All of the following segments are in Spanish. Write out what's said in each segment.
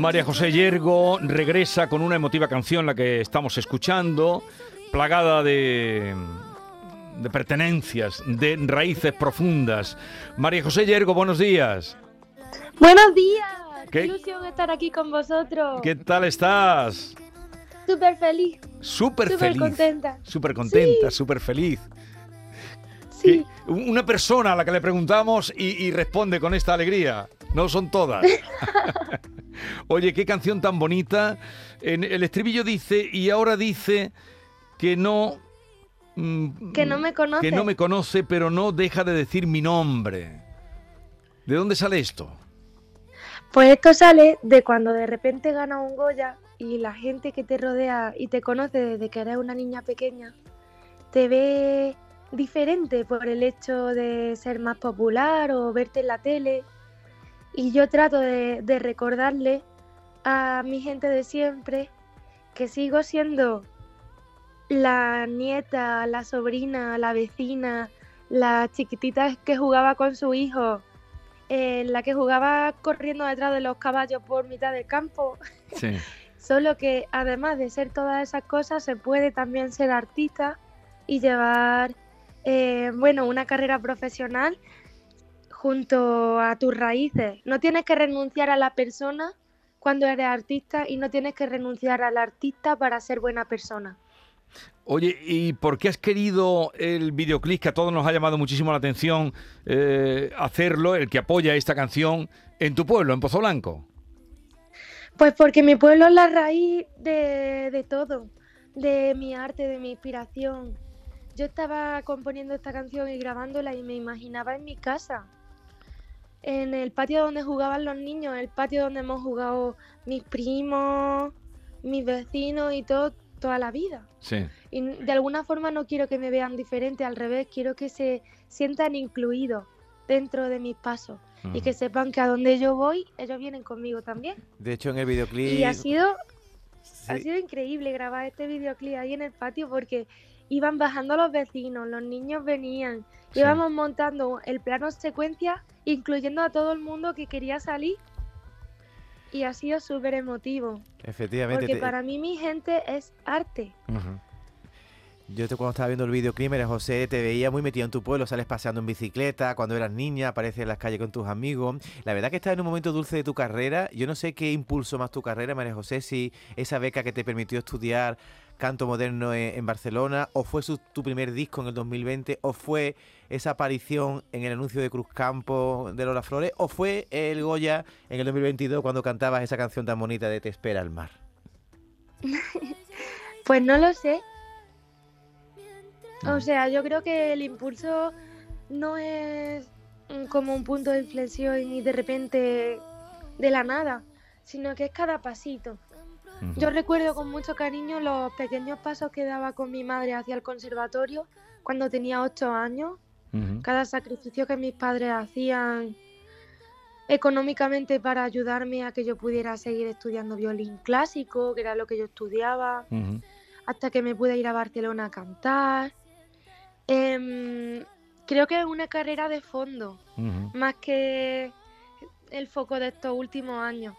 María José Yergo regresa con una emotiva canción, la que estamos escuchando, plagada de, de pertenencias, de raíces profundas. María José Yergo, buenos días. Buenos días. ¿Qué? Qué ilusión estar aquí con vosotros. ¿Qué tal estás? Súper feliz. Súper Súper feliz. contenta. Súper contenta, súper feliz. Sí. Una persona a la que le preguntamos y, y responde con esta alegría. No son todas. Oye, qué canción tan bonita. En el estribillo dice, y ahora dice que no... mm, Que no me conoce. Que no me conoce, pero no deja de decir mi nombre. ¿De dónde sale esto? Pues esto sale de cuando de repente gana un Goya y la gente que te rodea y te conoce desde que eres una niña pequeña te ve diferente por el hecho de ser más popular o verte en la tele. Y yo trato de, de recordarle a mi gente de siempre que sigo siendo la nieta, la sobrina, la vecina, la chiquitita que jugaba con su hijo, eh, la que jugaba corriendo detrás de los caballos por mitad del campo. Sí. Solo que además de ser todas esas cosas, se puede también ser artista y llevar, eh, bueno, una carrera profesional junto a tus raíces. No tienes que renunciar a la persona cuando eres artista y no tienes que renunciar al artista para ser buena persona. Oye, ¿y por qué has querido el videoclip que a todos nos ha llamado muchísimo la atención eh, hacerlo, el que apoya esta canción, en tu pueblo, en Pozo Blanco? Pues porque mi pueblo es la raíz de, de todo, de mi arte, de mi inspiración. Yo estaba componiendo esta canción y grabándola y me imaginaba en mi casa, en el patio donde jugaban los niños, el patio donde hemos jugado mis primos, mis vecinos y todo, toda la vida. Sí. Y de alguna forma no quiero que me vean diferente, al revés, quiero que se sientan incluidos dentro de mis pasos y que sepan que a donde yo voy, ellos vienen conmigo también. De hecho, en el videoclip. Y ha sido, ha Sí. sido increíble grabar este videoclip ahí en el patio porque iban bajando los vecinos, los niños venían, Sí. íbamos montando el plano secuencia, incluyendo a todo el mundo que quería salir. Y ha sido súper emotivo, Efectivamente. porque te- para mí mi gente es arte. Yo te, cuando estaba viendo el videoclip, María José, te veía muy metido en tu pueblo, sales paseando en bicicleta, cuando eras niña, apareces en las calles con tus amigos. La verdad que estás en un momento dulce de tu carrera. Yo no sé qué impulsó más tu carrera, María José, si esa beca que te permitió estudiar canto moderno en, en Barcelona, o fue tu primer disco en el 2020, o fue esa aparición en el anuncio de Cruzcampo de Lola Flores, o fue el Goya en el 2022 cuando cantabas esa canción tan bonita de Te espera el mar. Pues no lo sé. O Mm. sea, yo creo que el impulso no es mm, como un punto de inflexión y de repente de la nada, sino que es cada pasito. Yo recuerdo con mucho cariño los pequeños pasos que daba con mi madre hacia el conservatorio cuando tenía ocho años, cada sacrificio que mis padres hacían económicamente para ayudarme a que yo pudiera seguir estudiando violín clásico, que era lo que yo estudiaba hasta que me pude ir a Barcelona a cantar. Em, creo que es una carrera de fondo, más que el foco de estos últimos años.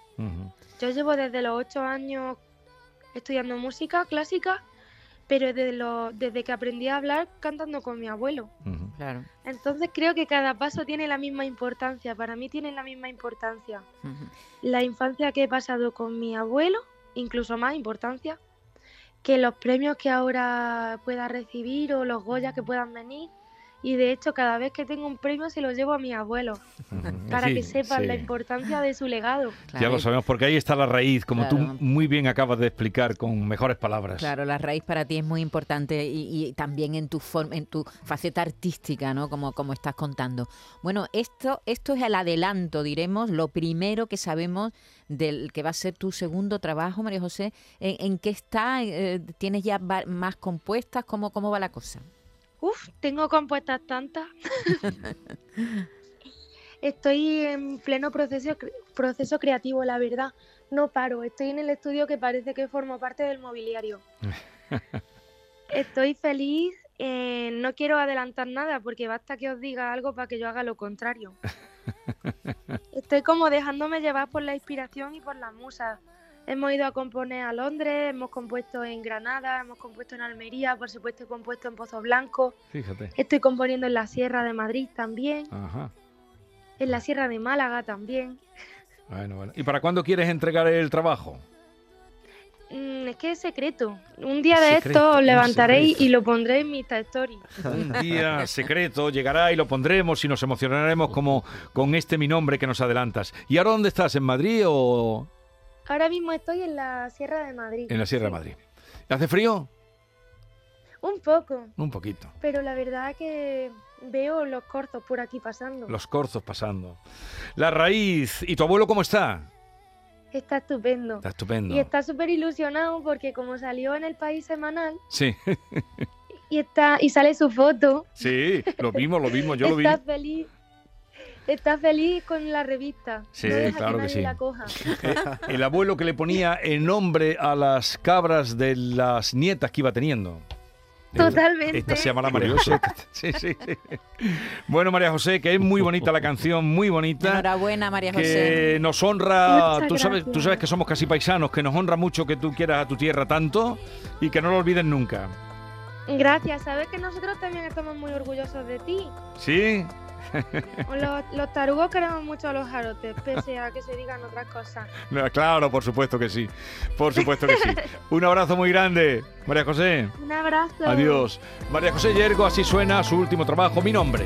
Yo llevo desde los ocho años estudiando música clásica, pero desde, lo- desde que aprendí a hablar cantando con mi abuelo. Claro. Entonces creo que cada paso tiene la misma importancia, para mí tiene la misma importancia. La infancia que he pasado con mi abuelo, incluso más importancia, que los premios que ahora pueda recibir o los Goya que puedan venir. Y de hecho, cada vez que tengo un premio se lo llevo a mi abuelo, para Sí, que sepan la importancia de su legado. Ya lo sabemos, porque ahí está la raíz, como Claro. tú muy bien acabas de explicar con mejores palabras. Claro, la raíz para ti es muy importante y, y también en tu forma, en tu faceta artística, ¿no? Como, como estás contando. Bueno, esto, esto es el adelanto, diremos, lo primero que sabemos del que va a ser tu segundo trabajo, María José. ¿En, en qué está? Eh, ¿Tienes ya más compuestas? ¿Cómo, ¿Cómo va la cosa? Uf, tengo compuestas tantas. Estoy en pleno proceso, proceso creativo, la verdad. No paro, estoy en el estudio que parece que formo parte del mobiliario. Estoy feliz, eh, no quiero adelantar nada porque basta que os diga algo para que yo haga lo contrario. Estoy como dejándome llevar por la inspiración y por las musas. Hemos ido a componer a Londres, hemos compuesto en Granada, hemos compuesto en Almería, por supuesto he compuesto en Pozo Blanco, Fíjate. estoy componiendo en la Sierra de Madrid también, Ajá. en la Sierra de Málaga también. Bueno, bueno. ¿Y para cuándo quieres entregar el trabajo? Mm, es que es secreto. Un día de Secreto, esto os levantaréis y lo pondré en mi Insta Story. Un día secreto llegará y lo pondremos y nos emocionaremos como con este mi nombre que nos adelantas. ¿Y ahora dónde estás? ¿En Madrid o Ahora mismo estoy en la Sierra de Madrid. en la Sierra de Madrid? ¿Hace frío? Un poco, Un poquito. pero la verdad que veo los cortos por aquí pasando. Los corzos pasando. La raíz. ¿Y tu abuelo cómo está? Está estupendo. Está estupendo. Y está súper ilusionado porque como salió en el país semanal Sí, y está y sale su foto, sí, lo vimos, lo vimos, yo lo vi. está feliz. Está feliz con la revista. Sí, no deja claro que nadie sí. la coja. El abuelo que le ponía el nombre a las cabras de las nietas que iba teniendo. Totalmente. Esta se llamará María José. Sí, sí, sí. Bueno, María José, que es muy bonita la canción, muy bonita. Enhorabuena, María José. Que nos honra, Muchas tú sabes, tú sabes que somos casi paisanos, que nos honra mucho que tú quieras a tu tierra tanto y que no lo olvides nunca. Gracias, sabes que nosotros también estamos muy orgullosos de ti. ¿Sí? Los, los tarugos queremos mucho a los jarotes, pese a que se digan otras cosas. No, Claro, por supuesto que sí. Por supuesto que sí. Un abrazo muy grande, María José. Un abrazo. Adiós. María José Yergo, así suena su último trabajo, mi nombre.